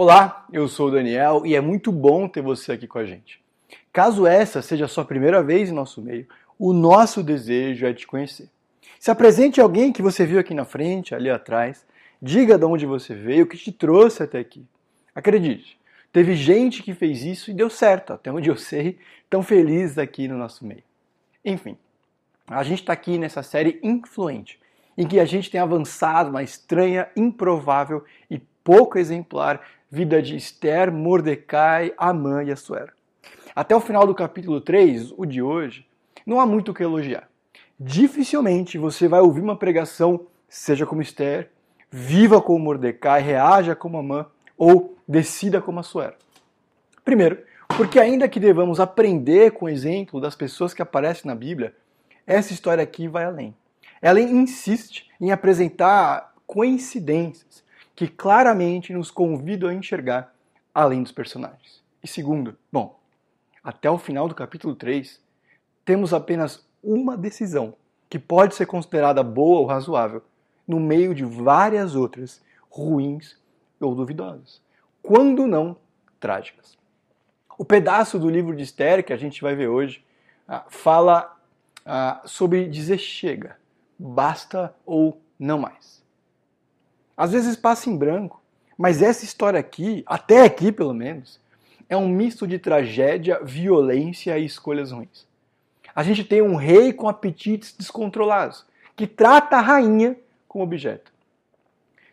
Olá, eu sou o Daniel e é muito bom ter você aqui com a gente. Caso essa seja a sua primeira vez em nosso meio, o nosso desejo é te conhecer. Se apresente alguém que você viu aqui na frente, ali atrás, diga de onde você veio, o que te trouxe até aqui. Acredite, teve gente que fez isso e deu certo, até onde eu sei, tão feliz aqui no nosso meio. Enfim, a gente está aqui nessa série Influente, em que a gente tem avançado na estranha, improvável e pouco exemplar vida de Esther, Mordecai, Amã e Assuero. Até o final do capítulo 3, o de hoje, não há muito o que elogiar. Dificilmente você vai ouvir uma pregação, seja como Esther, viva como Mordecai, reaja como Amã ou decida como Assuero. Primeiro, porque ainda que devamos aprender com o exemplo das pessoas que aparecem na Bíblia, essa história aqui vai além. Ela insiste em apresentar coincidências, que claramente nos convidam a enxergar além dos personagens. E segundo, bom, até o final do capítulo 3, temos apenas uma decisão que pode ser considerada boa ou razoável, no meio de várias outras ruins ou duvidosas, quando não trágicas. O pedaço do livro de Esther que a gente vai ver hoje ah, fala ah, sobre dizer chega, basta ou não mais. Às vezes passa em branco, mas essa história aqui, até aqui pelo menos, é um misto de tragédia, violência e escolhas ruins. A gente tem um rei com apetites descontrolados, que trata a rainha como objeto.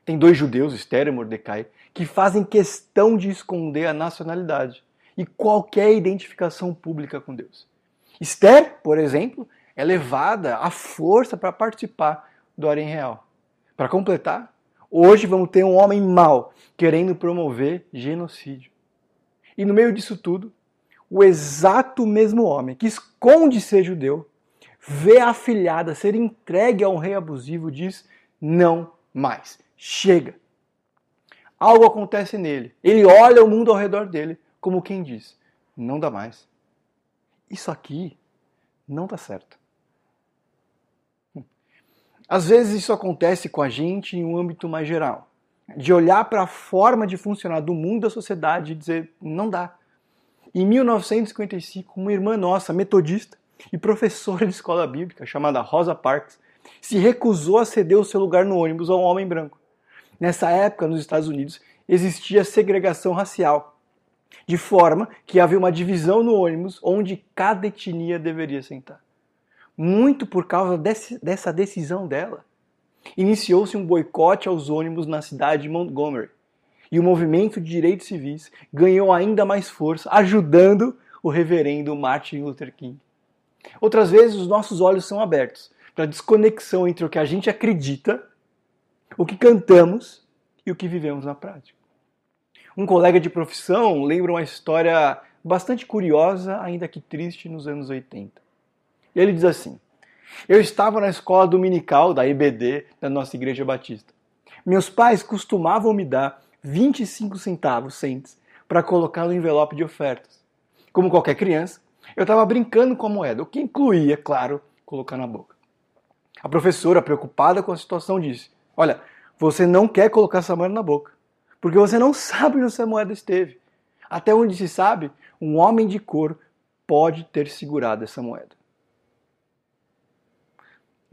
Tem dois judeus, Esther e Mordecai, que fazem questão de esconder a nacionalidade e qualquer identificação pública com Deus. Esther, por exemplo, é levada à força para participar do harém real. Para completar, Hoje vamos ter um homem mau querendo promover genocídio. E no meio disso tudo, o exato mesmo homem que esconde ser judeu, vê a afilhada ser entregue a um rei abusivo, diz: não mais, chega. Algo acontece nele. Ele olha o mundo ao redor dele como quem diz: não dá mais. Isso aqui não dá certo. Às vezes isso acontece com a gente em um âmbito mais geral, de olhar para a forma de funcionar do mundo da sociedade e dizer não dá. Em 1955, uma irmã nossa, metodista e professora de escola bíblica, chamada Rosa Parks, se recusou a ceder o seu lugar no ônibus a um homem branco. Nessa época, nos Estados Unidos, existia segregação racial, de forma que havia uma divisão no ônibus onde cada etnia deveria sentar muito por causa desse, dessa decisão dela. Iniciou-se um boicote aos ônibus na cidade de Montgomery. E o movimento de direitos civis ganhou ainda mais força, ajudando o reverendo Martin Luther King. Outras vezes, os nossos olhos são abertos para a desconexão entre o que a gente acredita, o que cantamos e o que vivemos na prática. Um colega de profissão lembra uma história bastante curiosa, ainda que triste, nos anos 80. E ele diz assim: Eu estava na escola dominical da IBD da nossa igreja batista. Meus pais costumavam me dar 25 centavos centes para colocar no envelope de ofertas. Como qualquer criança, eu estava brincando com a moeda, o que incluía, claro, colocar na boca. A professora, preocupada com a situação, disse: Olha, você não quer colocar essa moeda na boca, porque você não sabe onde essa moeda esteve. Até onde se sabe, um homem de cor pode ter segurado essa moeda.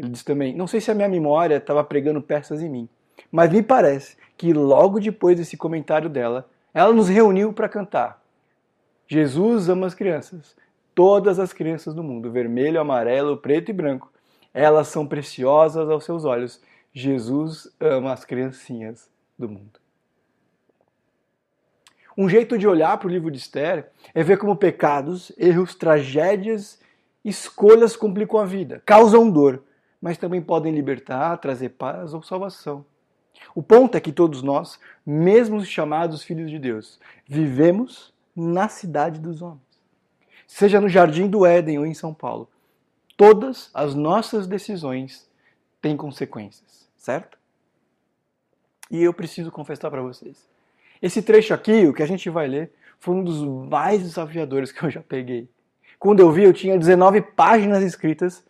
Ele diz também: Não sei se a minha memória estava pregando peças em mim, mas me parece que logo depois desse comentário dela, ela nos reuniu para cantar. Jesus ama as crianças, todas as crianças do mundo, vermelho, amarelo, preto e branco. Elas são preciosas aos seus olhos. Jesus ama as criancinhas do mundo. Um jeito de olhar para o livro de Esther é ver como pecados, erros, tragédias, escolhas complicam a vida, causam dor, mas também podem libertar, trazer paz ou salvação. O ponto é que todos nós, mesmo os chamados filhos de Deus, vivemos na cidade dos homens. Seja no Jardim do Éden ou em São Paulo, todas as nossas decisões têm consequências, certo? E eu preciso confessar para vocês. Esse trecho aqui, o que a gente vai ler, foi um dos mais desafiadores que eu já peguei. Quando eu vi, eu tinha 19 páginas escritas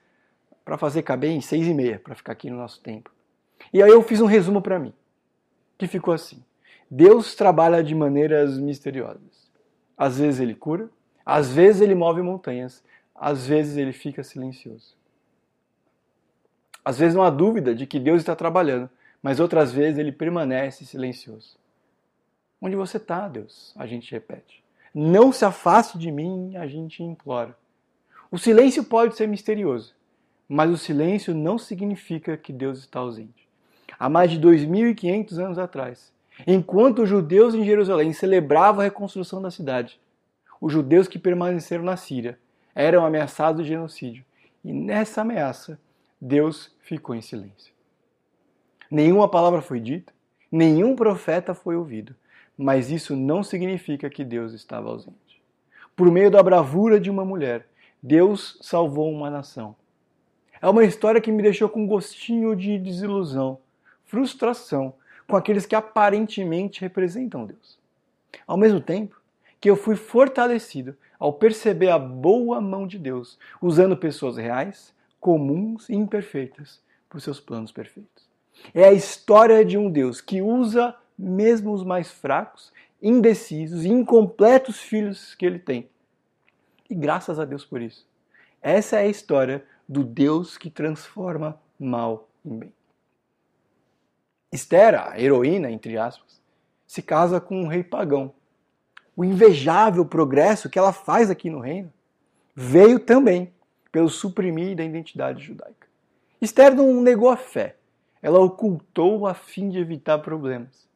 para fazer caber em seis e meia, para ficar aqui no nosso tempo. E aí eu fiz um resumo para mim, que ficou assim. Deus trabalha de maneiras misteriosas. Às vezes ele cura, às vezes ele move montanhas, às vezes ele fica silencioso. Às vezes não há dúvida de que Deus está trabalhando, mas outras vezes ele permanece silencioso. Onde você está, Deus? A gente repete. Não se afaste de mim, a gente implora. O silêncio pode ser misterioso, mas o silêncio não significa que Deus está ausente. Há mais de 2.500 anos atrás, enquanto os judeus em Jerusalém celebravam a reconstrução da cidade, os judeus que permaneceram na Síria eram ameaçados de genocídio. E nessa ameaça, Deus ficou em silêncio. Nenhuma palavra foi dita, nenhum profeta foi ouvido, mas isso não significa que Deus estava ausente. Por meio da bravura de uma mulher, Deus salvou uma nação. É uma história que me deixou com gostinho de desilusão, frustração com aqueles que aparentemente representam Deus. Ao mesmo tempo que eu fui fortalecido ao perceber a boa mão de Deus, usando pessoas reais, comuns e imperfeitas para seus planos perfeitos. É a história de um Deus que usa mesmo os mais fracos, indecisos e incompletos filhos que ele tem. E graças a Deus por isso. Essa é a história do Deus que transforma mal em bem. Esther, a heroína, entre aspas, se casa com um rei pagão. O invejável progresso que ela faz aqui no reino veio também pelo suprimir da identidade judaica. Esther não negou a fé, ela ocultou a fim de evitar problemas.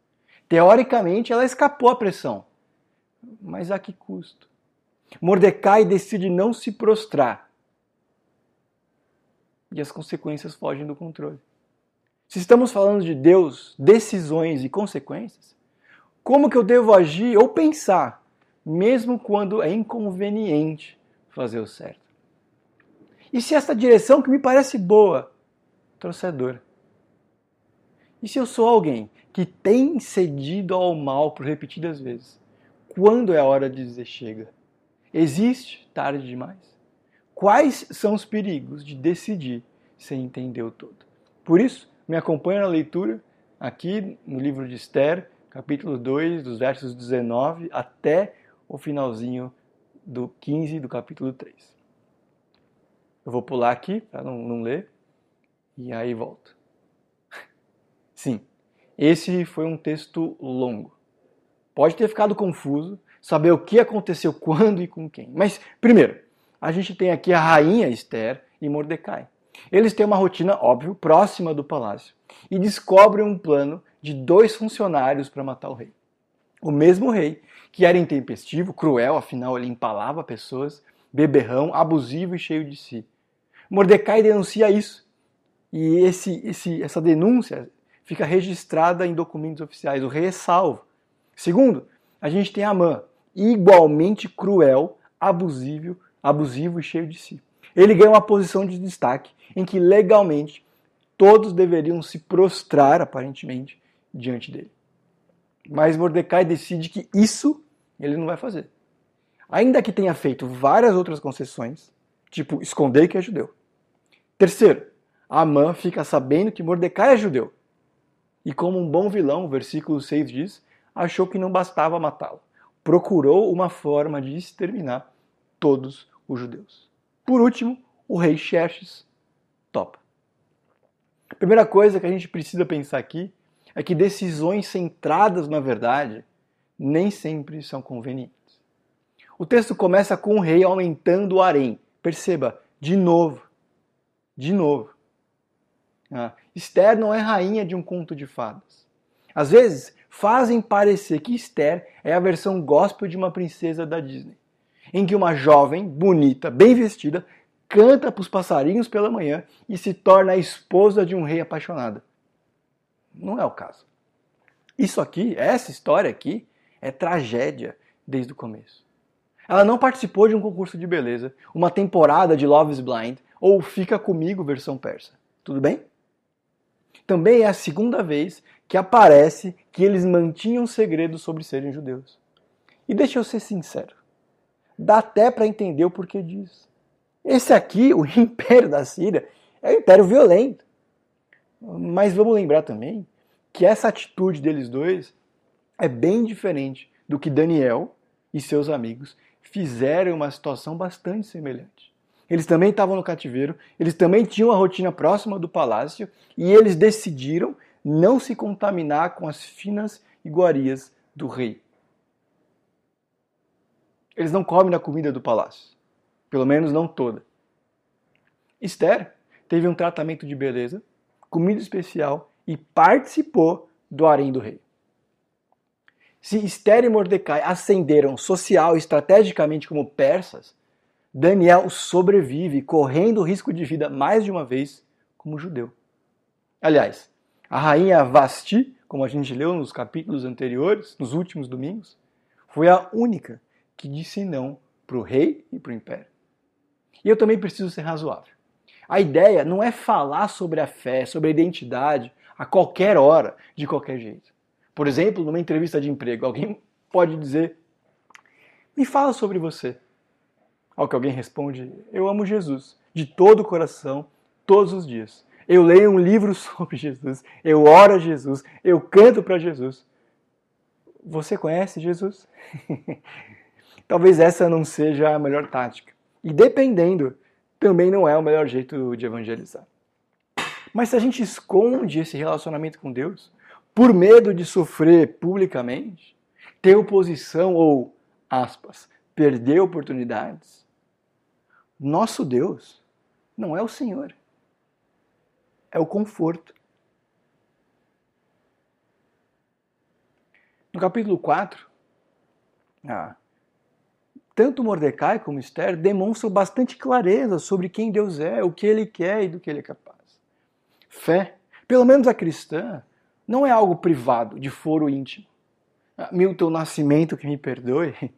Teoricamente, ela escapou à pressão, mas a que custo? Mordecai decide não se prostrar e as consequências fogem do controle. Se estamos falando de Deus, decisões e consequências, como que eu devo agir ou pensar, mesmo quando é inconveniente fazer o certo? E se essa direção que me parece boa trouxer dor? E se eu sou alguém que tem cedido ao mal por repetidas vezes, quando é a hora de dizer chega? Existe tarde demais? Quais são os perigos de decidir sem entender o todo? Por isso, me acompanha na leitura aqui no livro de Esther, capítulo 2, dos versos 19 até o finalzinho do 15 do capítulo 3. Eu vou pular aqui para não, não ler e aí volto. Sim, esse foi um texto longo. Pode ter ficado confuso saber o que aconteceu quando e com quem. Mas, primeiro, a gente tem aqui a rainha Esther e Mordecai. Eles têm uma rotina, óbvio, próxima do palácio e descobrem um plano de dois funcionários para matar o rei. O mesmo rei, que era intempestivo, cruel, afinal ele empalava pessoas, beberrão, abusivo e cheio de si. Mordecai denuncia isso. E esse, esse, essa denúncia fica registrada em documentos oficiais. O rei é salvo. Segundo, a gente tem Amã, igualmente cruel, abusivo, abusivo e cheio de si. Ele ganha uma posição de destaque em que legalmente todos deveriam se prostrar, aparentemente, diante dele. Mas Mordecai decide que isso ele não vai fazer. Ainda que tenha feito várias outras concessões, tipo esconder que é judeu. Terceiro, Amã fica sabendo que Mordecai é judeu. E como um bom vilão, versículo 6 diz, achou que não bastava matá-lo. Procurou uma forma de exterminar todos os judeus. Por último, o rei Xerxes topa. A primeira coisa que a gente precisa pensar aqui é que decisões centradas na verdade nem sempre são convenientes. O texto começa com o rei aumentando o harém. Perceba, de novo, de novo. Ah, Esther não é rainha de um conto de fadas. Às vezes, fazem parecer que Esther é a versão gospel de uma princesa da Disney, em que uma jovem, bonita, bem vestida, canta para os passarinhos pela manhã e se torna a esposa de um rei apaixonado. Não é o caso. Isso aqui, essa história aqui, é tragédia desde o começo. Ela não participou de um concurso de beleza, uma temporada de Love is Blind ou Fica Comigo versão persa. Tudo bem? Também é a segunda vez que aparece que eles mantinham segredo sobre serem judeus. E deixa eu ser sincero, dá até para entender o porquê disso. Esse aqui, o Império da Síria, é um império violento. Mas vamos lembrar também que essa atitude deles dois é bem diferente do que Daniel e seus amigos fizeram em uma situação bastante semelhante. Eles também estavam no cativeiro, eles também tinham a rotina próxima do palácio e eles decidiram não se contaminar com as finas iguarias do rei. Eles não comem na comida do palácio, pelo menos não toda. Esther teve um tratamento de beleza, comida especial e participou do harém do rei. Se Esther e Mordecai ascenderam social e estrategicamente como persas, Daniel sobrevive correndo risco de vida mais de uma vez como judeu. Aliás, a rainha Vasti, como a gente leu nos capítulos anteriores, nos últimos domingos, foi a única que disse não para o rei e para o império. E eu também preciso ser razoável. A ideia não é falar sobre a fé, sobre a identidade, a qualquer hora, de qualquer jeito. Por exemplo, numa entrevista de emprego, alguém pode dizer: Me fala sobre você. Ao que alguém responde: Eu amo Jesus, de todo o coração, todos os dias. Eu leio um livro sobre Jesus, eu oro a Jesus, eu canto para Jesus. Você conhece Jesus? Talvez essa não seja a melhor tática. E dependendo, também não é o melhor jeito de evangelizar. Mas se a gente esconde esse relacionamento com Deus, por medo de sofrer publicamente, ter oposição ou, aspas, perder oportunidades, nosso Deus não é o Senhor, é o conforto. No capítulo 4, ah, tanto Mordecai como Esther demonstram bastante clareza sobre quem Deus é, o que ele quer e do que ele é capaz. Fé, pelo menos a cristã, não é algo privado, de foro íntimo. Ah, Milton Nascimento, que me perdoe,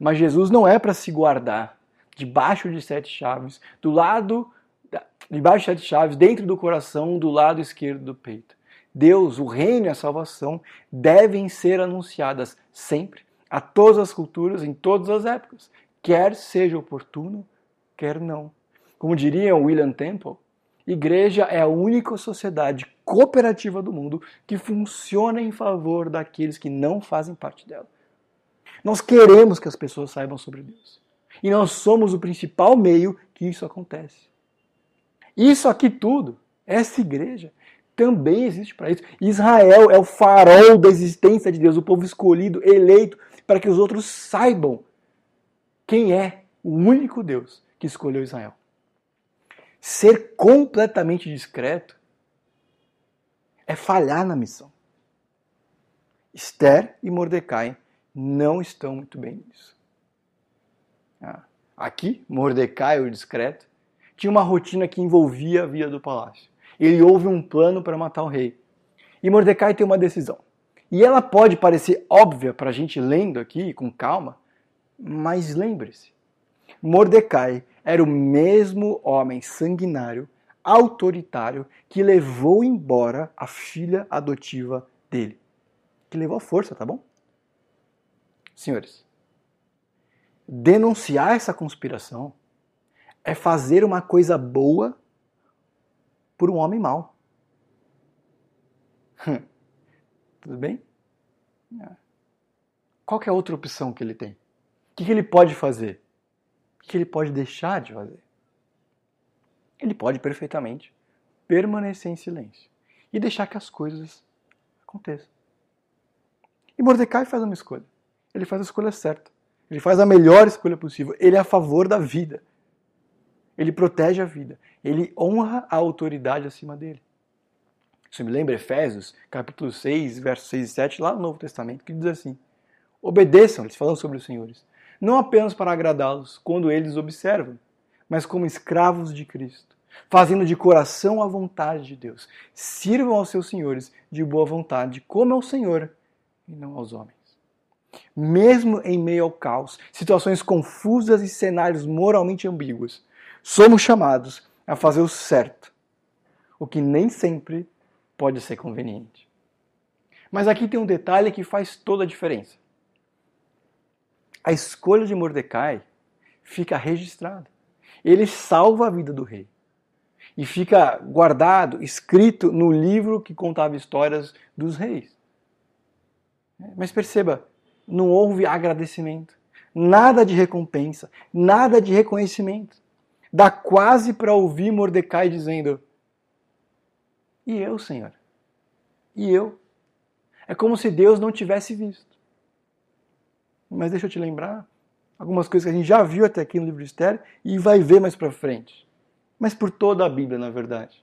mas Jesus não é para se guardar debaixo de sete chaves, do lado, debaixo de sete chaves, dentro do coração, do lado esquerdo do peito. Deus, o reino e a salvação devem ser anunciadas sempre, a todas as culturas, em todas as épocas, quer seja oportuno, quer não. Como diria William Temple, igreja é a única sociedade cooperativa do mundo que funciona em favor daqueles que não fazem parte dela. Nós queremos que as pessoas saibam sobre Deus. E nós somos o principal meio que isso acontece. Isso aqui tudo, essa igreja, também existe para isso. Israel é o farol da existência de Deus, o povo escolhido, eleito, para que os outros saibam quem é o único Deus que escolheu Israel. Ser completamente discreto é falhar na missão. Esther e Mordecai não estão muito bem nisso. Ah, aqui, Mordecai, o discreto, tinha uma rotina que envolvia a vida do palácio. Ele houve um plano para matar o rei. E Mordecai tem uma decisão. E ela pode parecer óbvia para a gente lendo aqui com calma, mas lembre-se: Mordecai era o mesmo homem sanguinário autoritário que levou embora a filha adotiva dele. Que levou a força, tá bom? Senhores, denunciar essa conspiração é fazer uma coisa boa por um homem mau. Tudo bem? Qual é a outra opção que ele tem? O que ele pode fazer? O que ele pode deixar de fazer? ele pode perfeitamente permanecer em silêncio e deixar que as coisas aconteçam. E Mordecai faz uma escolha. Ele faz a escolha certa. Ele faz a melhor escolha possível. Ele é a favor da vida. Ele protege a vida. Ele honra a autoridade acima dele. Isso me lembra Efésios, capítulo 6, versos 6 e 7, lá no Novo Testamento, que diz assim: Obedeçam, eles falam sobre os senhores, não apenas para agradá-los quando eles observam, mas como escravos de Cristo, fazendo de coração a vontade de Deus. Sirvam aos seus senhores de boa vontade, como ao Senhor e não aos homens. Mesmo em meio ao caos, situações confusas e cenários moralmente ambíguos, somos chamados a fazer o certo, o que nem sempre pode ser conveniente. Mas aqui tem um detalhe que faz toda a diferença. A escolha de Mordecai fica registrada ele salva a vida do rei. E fica guardado, escrito no livro que contava histórias dos reis. Mas perceba, não houve agradecimento, nada de recompensa, nada de reconhecimento. Dá quase para ouvir Mordecai dizendo: E eu, Senhor? E eu? É como se Deus não tivesse visto. Mas deixa eu te lembrar algumas coisas que a gente já viu até aqui no livro de Esther e vai ver mais para frente. Mas por toda a Bíblia, na verdade.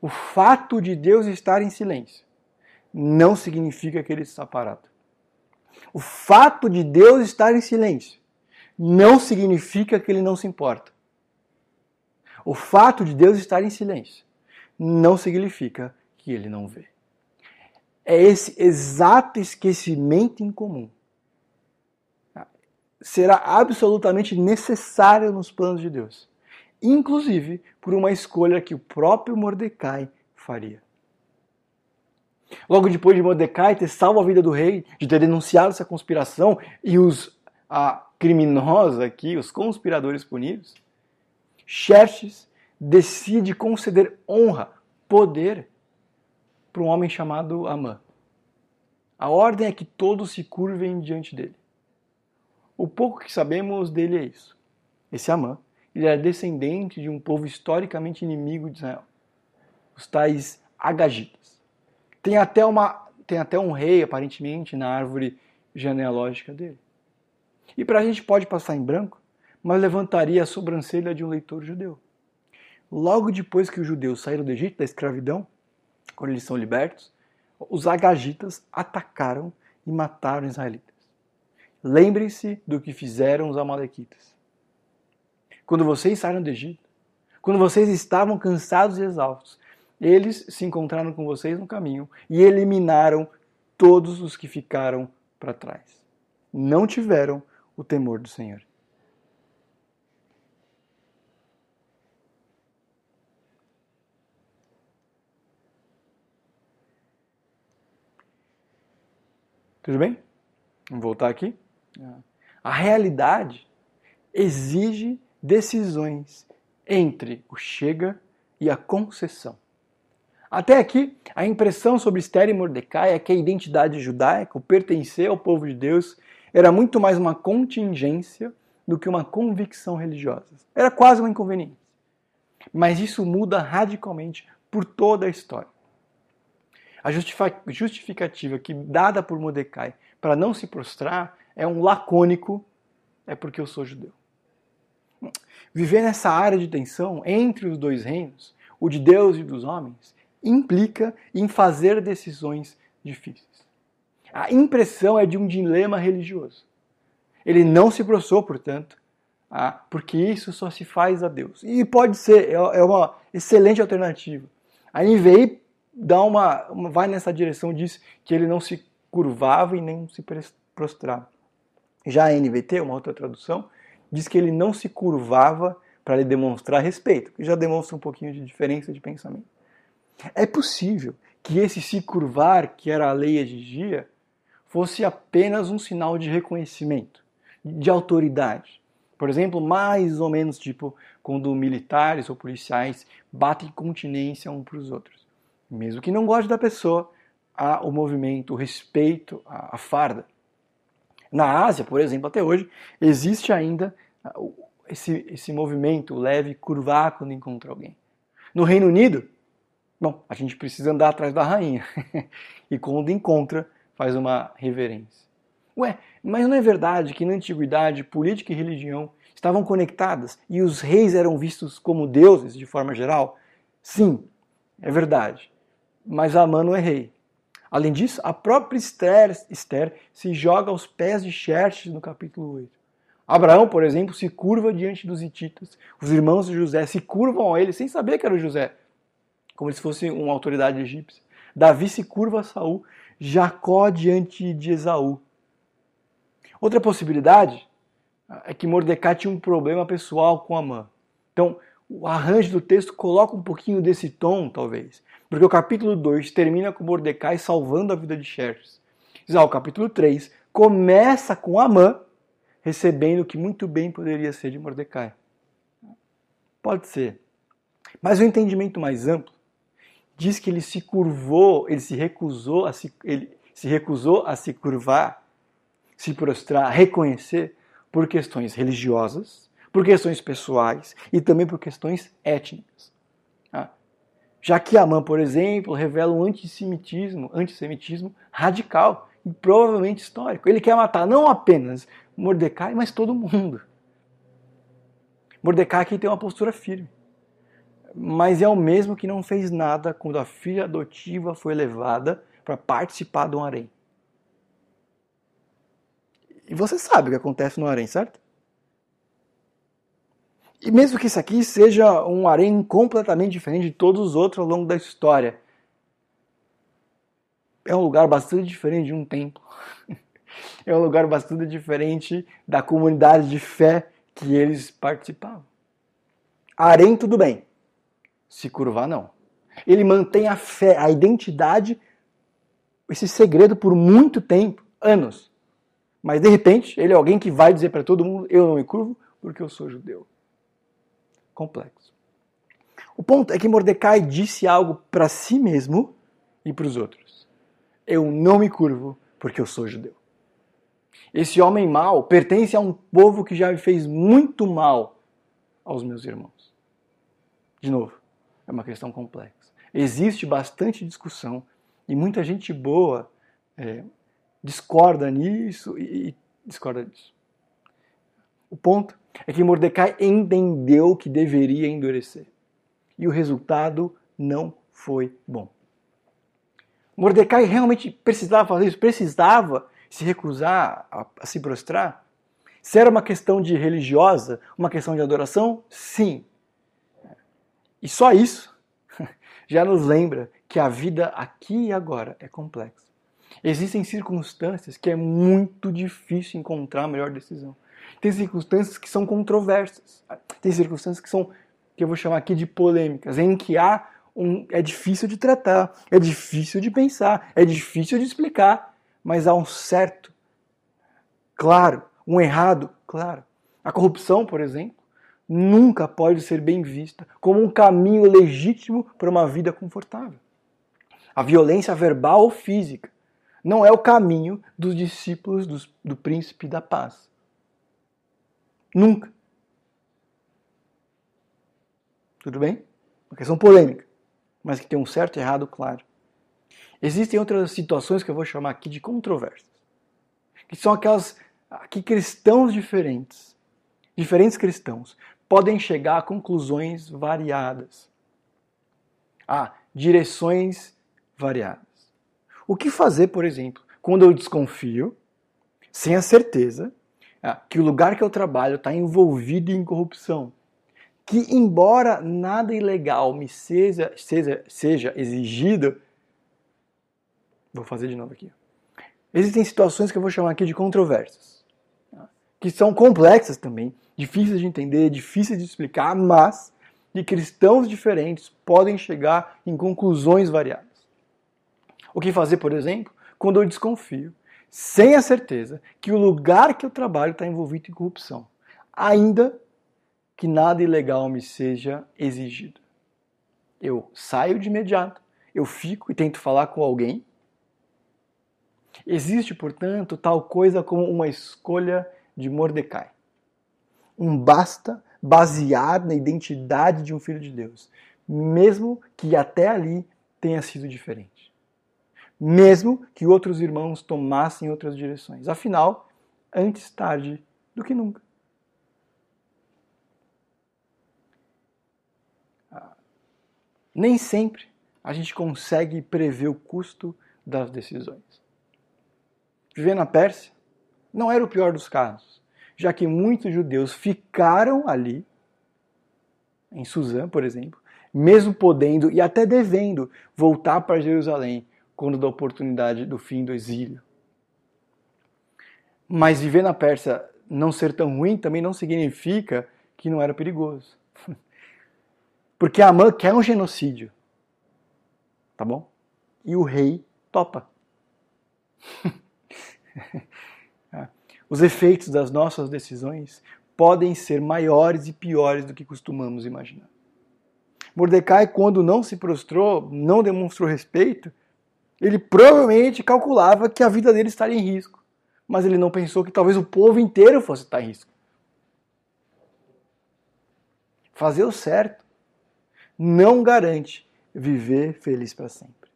O fato de Deus estar em silêncio não significa que ele está parado. O fato de Deus estar em silêncio não significa que ele não se importa. O fato de Deus estar em silêncio não significa que ele não vê. É esse exato esquecimento incomum será absolutamente necessário nos planos de Deus, inclusive por uma escolha que o próprio Mordecai faria. Logo depois de Mordecai ter salvo a vida do rei, de ter denunciado essa conspiração e os a, criminosos aqui, os conspiradores punidos, Xerxes decide conceder honra, poder, para um homem chamado Amã. A ordem é que todos se curvem diante dele. O pouco que sabemos dele é isso. Esse Amã, ele era descendente de um povo historicamente inimigo de Israel, os tais Agagitas. Tem até, uma, tem até um rei, aparentemente, na árvore genealógica dele. E para a gente pode passar em branco, mas levantaria a sobrancelha de um leitor judeu. Logo depois que os judeus saíram do Egito, da escravidão, quando eles são libertos, os agagitas atacaram e mataram os israelitas. Lembrem-se do que fizeram os Amalequitas. Quando vocês saíram do Egito, quando vocês estavam cansados e exaustos, eles se encontraram com vocês no caminho e eliminaram todos os que ficaram para trás. Não tiveram o temor do Senhor. Tudo bem? Vamos voltar aqui. A realidade exige decisões entre o chega e a concessão. Até aqui, a impressão sobre Esther e Mordecai é que a identidade judaica, o pertencer ao povo de Deus, era muito mais uma contingência do que uma convicção religiosa. Era quase uma inconveniência. Mas isso muda radicalmente por toda a história. A justificativa que dada por Mordecai para não se prostrar é um lacônico, é porque eu sou judeu. Viver nessa área de tensão entre os dois reinos, o de Deus e dos homens, implica em fazer decisões difíceis. A impressão é de um dilema religioso. Ele não se prostrou, portanto, porque isso só se faz a Deus. E pode ser, é, é uma excelente alternativa. A NVI dá uma, uma, vai nessa direção, diz que ele não se curvava e nem se prostrava. Já a NVT, uma outra tradução, diz que ele não se curvava para lhe demonstrar respeito, que já demonstra um pouquinho de diferença de pensamento. É possível que esse se curvar, que era a lei exigia, fosse apenas um sinal de reconhecimento, de autoridade. Por exemplo, mais ou menos tipo quando militares ou policiais batem continência um para os outros. Mesmo que não goste da pessoa, há o movimento, o respeito, a farda. Na Ásia, por exemplo, até hoje, existe ainda ah, esse, esse movimento leve curvar quando encontra alguém. No Reino Unido, bom, a gente precisa andar atrás da rainha. e quando encontra, faz uma reverência. Ué, mas não é verdade que na antiguidade política e religião estavam conectadas e os reis eram vistos como deuses de forma geral? Sim, é verdade. Mas Amã não é rei. Além disso, a própria Esther, Esther se joga aos pés de Xerxes no capítulo 8. Abraão, por exemplo, se curva diante dos hititas. Os irmãos de José se curvam a ele sem saber que era o José, como se fosse uma autoridade egípcia. Davi se curva a Saul, Jacó diante de Esaú. Outra possibilidade é que Mordecai tinha um problema pessoal com Amã. Então, o arranjo do texto coloca um pouquinho desse tom, talvez. Porque o capítulo 2 termina com Mordecai salvando a vida de Xerxes. Já o capítulo 3 começa com Amã recebendo o que muito bem poderia ser de Mordecai. Pode ser. Mas o entendimento mais amplo diz que ele se curvou, ele se recusou, a se, ele se recusou a se curvar, se prostrar, reconhecer por questões religiosas, por questões pessoais e também por questões étnicas. Já que Amã, por exemplo, revela um antissemitismo, antissemitismo radical e provavelmente histórico. Ele quer matar não apenas Mordecai, mas todo mundo. Mordecai aqui tem uma postura firme. Mas é o mesmo que não fez nada quando a filha adotiva foi levada para participar do harém. E você sabe o que acontece no harém, certo? E mesmo que isso aqui seja um harém completamente diferente de todos os outros ao longo da história, é um lugar bastante diferente de um templo. É um lugar bastante diferente da comunidade de fé que eles participavam. Harém, tudo bem. Se curvar, não. Ele mantém a fé, a identidade, esse segredo por muito tempo, anos. Mas de repente, ele é alguém que vai dizer para todo mundo: eu não me curvo porque eu sou judeu. Complexo. O ponto é que Mordecai disse algo para si mesmo e para os outros: eu não me curvo porque eu sou judeu. Esse homem mau pertence a um povo que já me fez muito mal aos meus irmãos. De novo, é uma questão complexa. Existe bastante discussão e muita gente boa é, discorda nisso e, e discorda disso. O ponto é que Mordecai entendeu que deveria endurecer. E o resultado não foi bom. Mordecai realmente precisava fazer isso, precisava se recusar a, a se prostrar? Se era uma questão de religiosa, uma questão de adoração, sim. E só isso já nos lembra que a vida aqui e agora é complexa. Existem circunstâncias que é muito difícil encontrar a melhor decisão. Tem circunstâncias que são controversas. Tem circunstâncias que são, que eu vou chamar aqui de polêmicas, em que há um, é difícil de tratar, é difícil de pensar, é difícil de explicar mas há um certo, claro, um errado, claro. A corrupção, por exemplo, nunca pode ser bem vista como um caminho legítimo para uma vida confortável. A violência verbal ou física não é o caminho dos discípulos do, do príncipe da paz. Nunca. Tudo bem? Uma questão polêmica, mas que tem um certo e errado claro. Existem outras situações que eu vou chamar aqui de controvérsias, que são aquelas que cristãos diferentes, diferentes cristãos, podem chegar a conclusões variadas, a direções variadas. O que fazer, por exemplo, quando eu desconfio, sem a certeza, que o lugar que eu trabalho está envolvido em corrupção? Que, embora nada ilegal me seja, seja, seja exigido Vou fazer de novo aqui. Existem situações que eu vou chamar aqui de controversas, tá? que são complexas também, difíceis de entender, difíceis de explicar, mas de cristãos diferentes podem chegar em conclusões variadas. O que fazer, por exemplo, quando eu desconfio, sem a certeza, que o lugar que eu trabalho está envolvido em corrupção, ainda que nada ilegal me seja exigido. Eu saio de imediato, eu fico e tento falar com alguém Existe, portanto, tal coisa como uma escolha de Mordecai. Um basta baseado na identidade de um filho de Deus, mesmo que até ali tenha sido diferente. Mesmo que outros irmãos tomassem outras direções. Afinal, antes tarde do que nunca. Ah, nem sempre a gente consegue prever o custo das decisões viver na Pérsia não era o pior dos casos, já que muitos judeus ficaram ali, em Suzã, por exemplo, mesmo podendo e até devendo voltar para Jerusalém quando da oportunidade do fim do exílio. Mas viver na Pérsia não ser tão ruim também não significa que não era perigoso. Porque Amã quer um genocídio. Tá bom? E o rei topa. Os efeitos das nossas decisões podem ser maiores e piores do que costumamos imaginar. Mordecai, quando não se prostrou, não demonstrou respeito, Ele provavelmente calculava que a vida dele estaria em risco, mas ele não pensou que talvez o povo inteiro fosse estar em risco. Fazer o certo não garante viver feliz para sempre.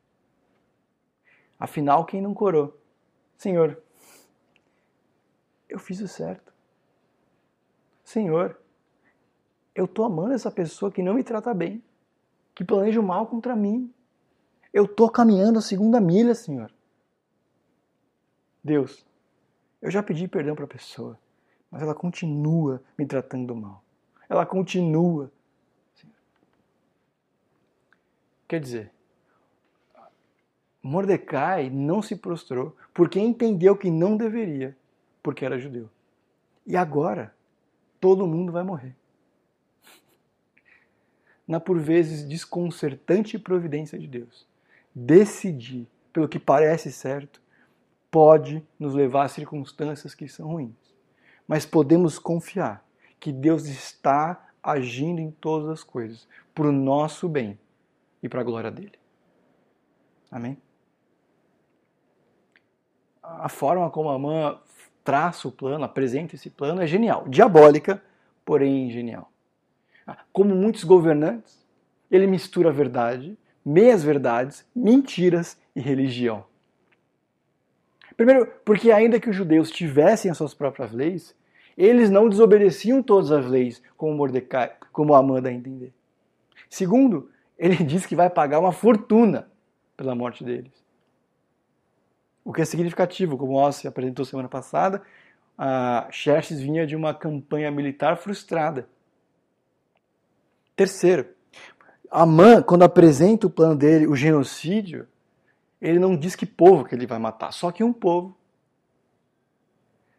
Afinal, quem não corou? Senhor, eu fiz o certo. Senhor, eu estou amando essa pessoa que não me trata bem, que planeja o mal contra mim. Eu estou caminhando a segunda milha, Senhor. Deus, eu já pedi perdão para a pessoa, mas ela continua me tratando mal. Ela continua. Quer dizer, Mordecai não se prostrou porque entendeu que não deveria, porque era judeu. E agora, todo mundo vai morrer. Na por vezes desconcertante providência de Deus, decidir pelo que parece certo pode nos levar a circunstâncias que são ruins. Mas podemos confiar que Deus está agindo em todas as coisas para o nosso bem e para a glória dele. Amém? A forma como a mãe traça o plano, apresenta esse plano é genial, diabólica, porém genial. Como muitos governantes, ele mistura a verdade, meias verdades, mentiras e religião. Primeiro, porque ainda que os judeus tivessem as suas próprias leis, eles não desobedeciam todas as leis, como Mordecai, como Amã entender. Segundo, ele diz que vai pagar uma fortuna pela morte deles. O que é significativo, como Ossi apresentou semana passada, a Xerxes vinha de uma campanha militar frustrada. Terceiro, Amã, quando apresenta o plano dele, o genocídio, ele não diz que povo que ele vai matar, só que um povo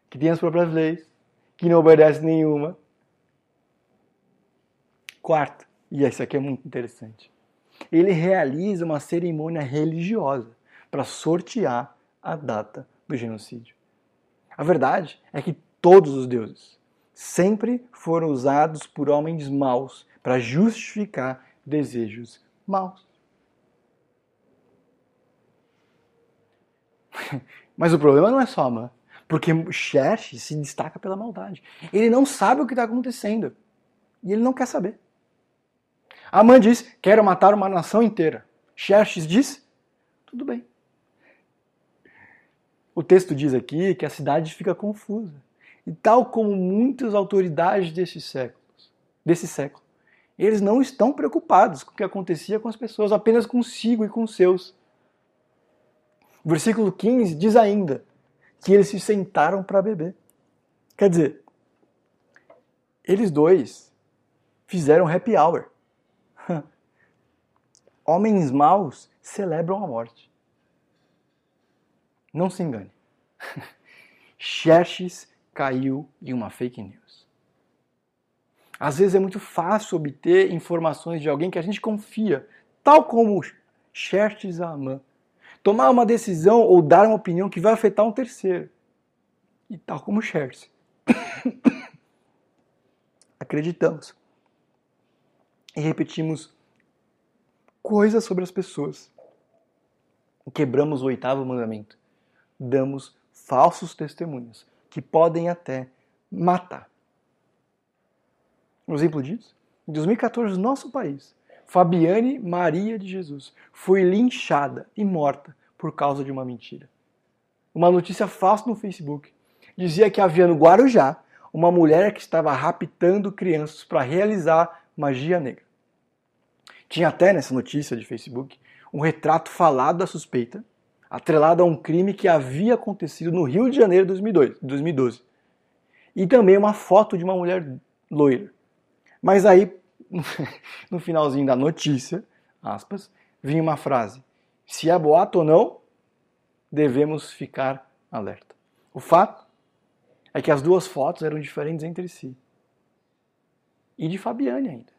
que tem as próprias leis, que não obedece nenhuma. Quarto, e esse aqui é muito interessante. Ele realiza uma cerimônia religiosa para sortear a data do genocídio. A verdade é que todos os deuses sempre foram usados por homens maus para justificar desejos maus. Mas o problema não é só Amã, porque Xerxes se destaca pela maldade. Ele não sabe o que está acontecendo e ele não quer saber. Amã diz: Quero matar uma nação inteira. Xerxes diz: Tudo bem. O texto diz aqui que a cidade fica confusa. E tal como muitas autoridades desse século, desse século, eles não estão preocupados com o que acontecia com as pessoas, apenas consigo e com os seus. O versículo 15 diz ainda que eles se sentaram para beber. Quer dizer, eles dois fizeram happy hour. Homens maus celebram a morte. Não se engane. Xerxes caiu em uma fake news. Às vezes é muito fácil obter informações de alguém que a gente confia, tal como Xerxes Amã. Tomar uma decisão ou dar uma opinião que vai afetar um terceiro. E tal como Xerxes. Acreditamos. E repetimos coisas sobre as pessoas. Quebramos o oitavo mandamento. Damos falsos testemunhos que podem até matar. Um exemplo disso? Em 2014, no nosso país, Fabiane Maria de Jesus foi linchada e morta por causa de uma mentira. Uma notícia falsa no Facebook dizia que havia no Guarujá uma mulher que estava raptando crianças para realizar magia negra. Tinha até nessa notícia de Facebook um retrato falado da suspeita, atrelado a um crime que havia acontecido no Rio de Janeiro de 2012. E também uma foto de uma mulher loira. Mas aí, no finalzinho da notícia, aspas, vinha uma frase: se é boato ou não, devemos ficar alerta. O fato é que as duas fotos eram diferentes entre si. E de Fabiane ainda.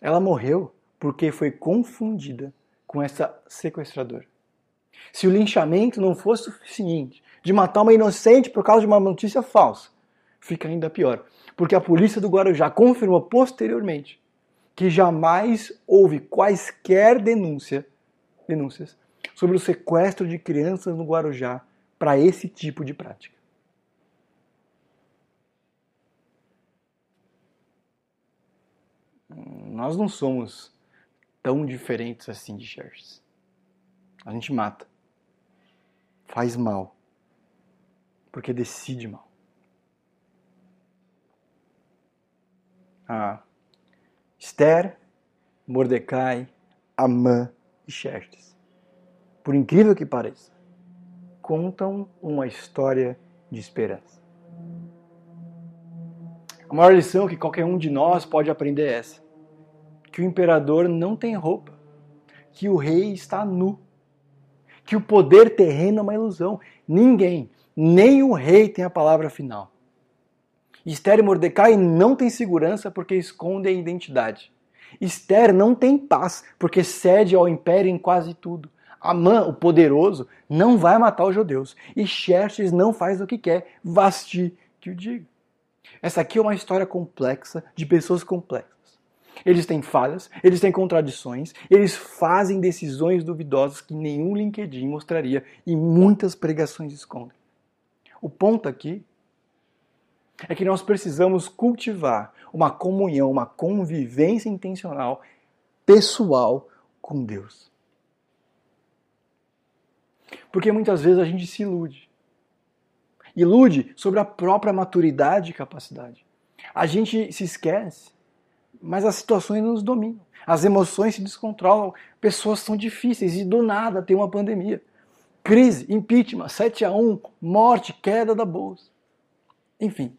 Ela morreu porque foi confundida com essa sequestradora. Se o linchamento não fosse suficiente de matar uma inocente por causa de uma notícia falsa, fica ainda pior, porque a polícia do Guarujá confirmou posteriormente que jamais houve quaisquer denúncia, denúncias sobre o sequestro de crianças no Guarujá para esse tipo de prática. Nós não somos tão diferentes assim de Xerxes. A gente mata, faz mal, porque decide mal. Ah, Esther, Mordecai, Amã e Xerxes. Por incrível que pareça, contam uma história de esperança. A maior lição que qualquer um de nós pode aprender é essa: que o imperador não tem roupa, que o rei está nu, que o poder terreno é uma ilusão. Ninguém, nem o rei tem a palavra final. Esther e Mordecai não têm segurança porque escondem a identidade. Esther não tem paz porque cede ao império em quase tudo. Amã, o poderoso, não vai matar os judeus. E Xerxes não faz o que quer. Vasti que o diga. Essa aqui é uma história complexa de pessoas complexas. Eles têm falhas, eles têm contradições, eles fazem decisões duvidosas que nenhum LinkedIn mostraria e muitas pregações escondem. O ponto aqui é que nós precisamos cultivar uma comunhão, uma convivência intencional, pessoal com Deus. Porque muitas vezes a gente se ilude. Ilude sobre a própria maturidade e capacidade. A gente se esquece, mas as situações nos dominam. As emoções se descontrolam, pessoas são difíceis e do nada tem uma pandemia. Crise, impeachment, 7 a 1, morte, queda da bolsa. Enfim,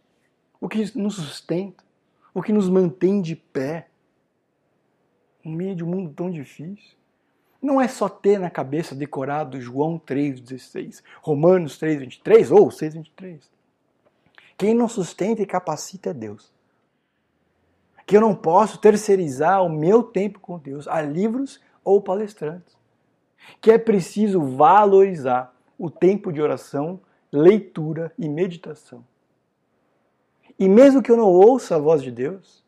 o que nos sustenta, o que nos mantém de pé, no meio de um mundo tão difícil. Não é só ter na cabeça decorado João 3,16, Romanos 3,23 ou 6,23. Quem nos sustenta e capacita é Deus. Que eu não posso terceirizar o meu tempo com Deus a livros ou palestrantes. Que é preciso valorizar o tempo de oração, leitura e meditação. E mesmo que eu não ouça a voz de Deus,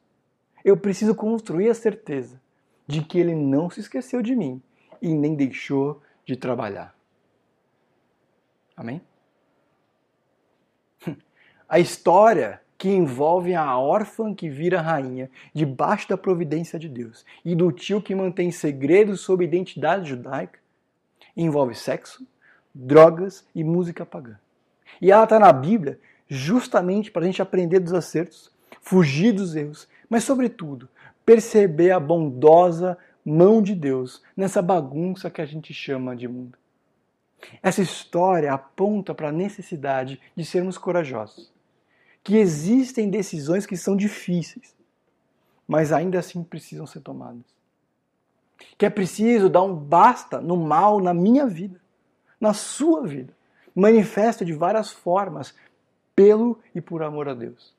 eu preciso construir a certeza de que Ele não se esqueceu de mim e nem deixou de trabalhar. Amém? A história que envolve a órfã que vira rainha debaixo da providência de Deus e do tio que mantém segredos sobre identidade judaica envolve sexo, drogas e música pagã. E ela está na Bíblia justamente para a gente aprender dos acertos, fugir dos erros, mas, sobretudo, perceber a bondosa mão de Deus nessa bagunça que a gente chama de mundo. Essa história aponta para a necessidade de sermos corajosos, que existem decisões que são difíceis, mas ainda assim precisam ser tomadas. Que é preciso dar um basta no mal na minha vida, na sua vida. Manifesto de várias formas, pelo e por amor a Deus.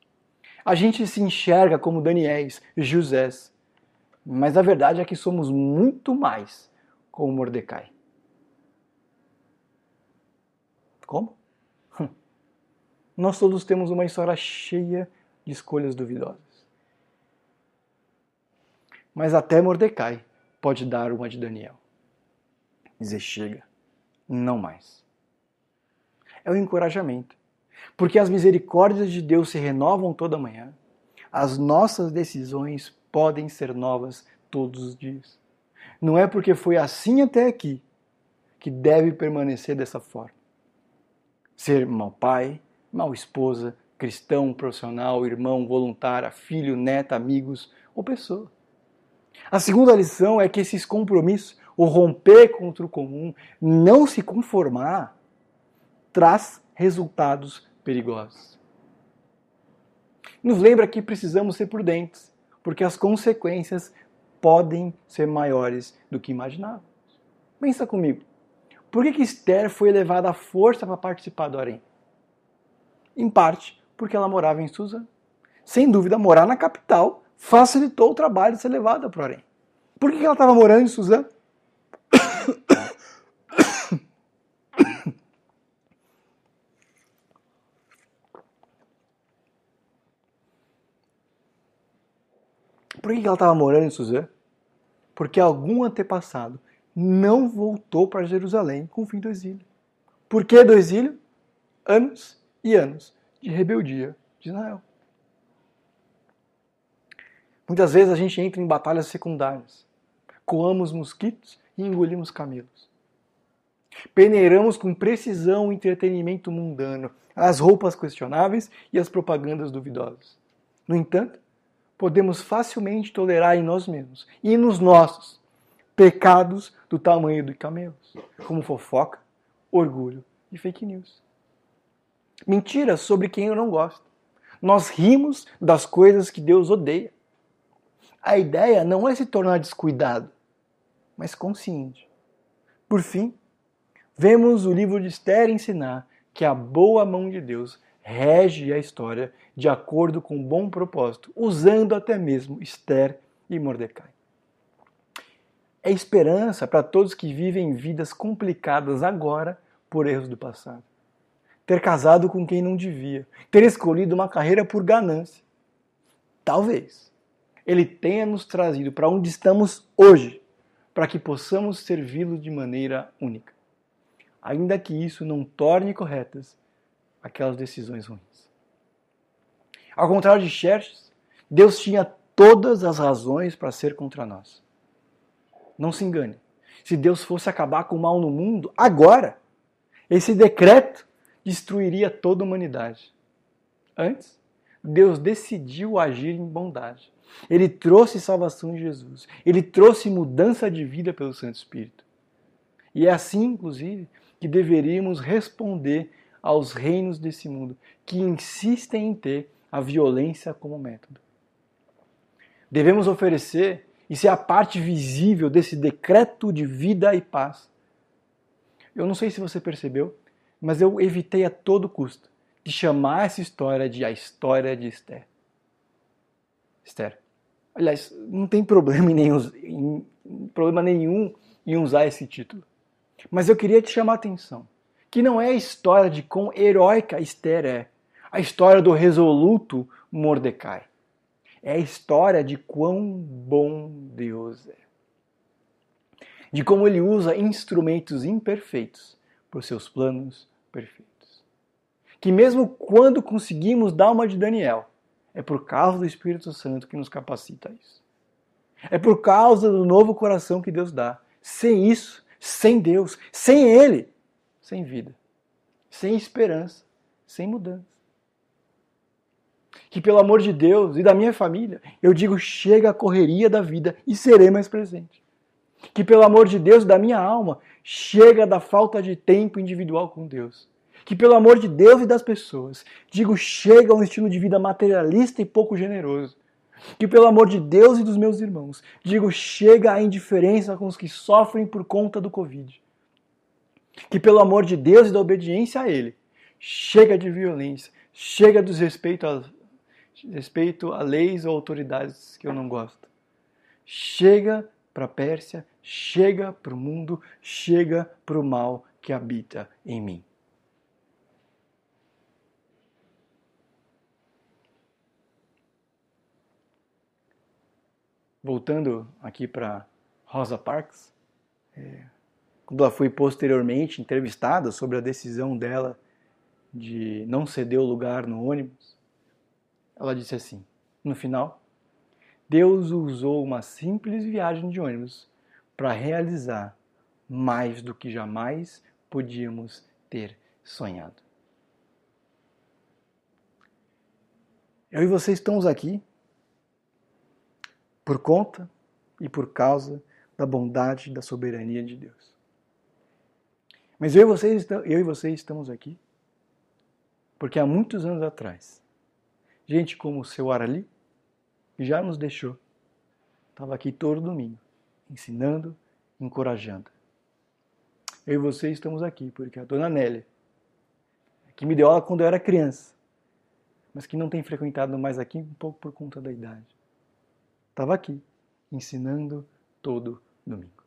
A gente se enxerga como Daniéis, Josés, mas a verdade é que somos muito mais como Mordecai. Como? Nós todos temos uma história cheia de escolhas duvidosas. Mas até Mordecai pode dar uma de Daniel. Dizer chega, não mais. É o um encorajamento. Porque as misericórdias de Deus se renovam toda manhã. As nossas decisões podem ser novas todos os dias. Não é porque foi assim até aqui que deve permanecer dessa forma. Ser mau pai, mau esposa, cristão, profissional, irmão, voluntária, filho, neta, amigos ou pessoa. A segunda lição é que esses compromissos, o romper contra o comum, não se conformar, traz resultados perigosos. Nos lembra que precisamos ser prudentes, porque as consequências podem ser maiores do que imaginávamos. Pensa comigo. Por que, que Esther foi levada à força para participar do harém? Em parte porque ela morava em Suzã. Sem dúvida, morar na capital facilitou o trabalho de ser levada para o harém. Por que, que ela estava morando em Suzã? Por que ela estava morando em Suzã? Porque algum antepassado não voltou para Jerusalém com o fim do exílio. Por que do exílio? Anos e anos de rebeldia de Israel. Muitas vezes a gente entra em batalhas secundárias. Coamos mosquitos e engolimos camelos. Peneiramos com precisão o entretenimento mundano, as roupas questionáveis e as propagandas duvidosas. No entanto, podemos facilmente tolerar em nós mesmos e nos nossos pecados do tamanho de camelos, como fofoca, orgulho e fake news. Mentiras sobre quem eu não gosto. Nós rimos das coisas que Deus odeia. A ideia não é se tornar descuidado, mas consciente. Por fim, vemos o livro de Esther ensinar que a boa mão de Deus rege a história de acordo com um bom propósito, usando até mesmo Esther e Mordecai. É esperança para todos que vivem vidas complicadas agora por erros do passado. Ter casado com quem não devia, ter escolhido uma carreira por ganância. Talvez ele tenha nos trazido para onde estamos hoje, para que possamos servi-lo de maneira única. Ainda que isso não torne corretas aquelas decisões ruins. Ao contrário de Xerxes, Deus tinha todas as razões para ser contra nós. Não se engane. Se Deus fosse acabar com o mal no mundo, agora, esse decreto destruiria toda a humanidade. Antes, Deus decidiu agir em bondade. Ele trouxe salvação em Jesus. Ele trouxe mudança de vida pelo Santo Espírito. E é assim, inclusive, que deveríamos responder aos reinos desse mundo, que insistem em ter a violência como método. Devemos oferecer e ser a parte visível desse decreto de vida e paz. Eu não sei se você percebeu, mas eu evitei a todo custo de chamar essa história de a história de Esther. Esther. Aliás, não tem problema, em nenhum, em, problema nenhum em usar esse título. Mas eu queria te chamar a atenção que não é a história de quão heróica Esther é, a história do resoluto Mordecai. É a história de quão bom Deus é. De como ele usa instrumentos imperfeitos por seus planos perfeitos. Que mesmo quando conseguimos dar uma de Daniel, é por causa do Espírito Santo que nos capacita a isso. É por causa do novo coração que Deus dá. Sem isso, sem Deus, sem Ele, sem vida, sem esperança, sem mudança. Que pelo amor de Deus e da minha família, eu digo chega a correria da vida e serei mais presente. Que pelo amor de Deus e da minha alma, chega da falta de tempo individual com Deus. Que pelo amor de Deus e das pessoas, digo chega a um estilo de vida materialista e pouco generoso. Que pelo amor de Deus e dos meus irmãos, digo chega a indiferença com os que sofrem por conta do Covid que pelo amor de Deus e da obediência a Ele, chega de violência, chega dos respeito a, respeito a leis ou autoridades que eu não gosto. Chega para a Pérsia, chega para o mundo, chega para o mal que habita em mim. Voltando aqui para Rosa Parks, é, quando ela foi posteriormente entrevistada sobre a decisão dela de não ceder o lugar no ônibus, ela disse assim: no final, Deus usou uma simples viagem de ônibus para realizar mais do que jamais podíamos ter sonhado. Eu e você estamos aqui por conta e por causa da bondade e da soberania de Deus. Mas eu e vocês, eu e vocês estamos aqui porque há muitos anos atrás, gente como o seu Arali já nos deixou. Estava aqui todo domingo, ensinando, encorajando. Eu e vocês estamos aqui porque a dona Nélia, que me deu aula quando eu era criança, mas que não tem frequentado mais aqui um pouco por conta da idade, estava aqui, ensinando todo domingo.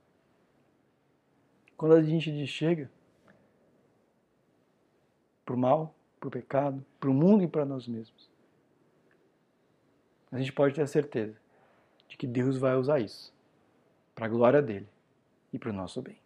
Quando a gente chega, para o mal, para o pecado, para o mundo e para nós mesmos. A gente pode ter a certeza de que Deus vai usar isso para a glória dele e para o nosso bem.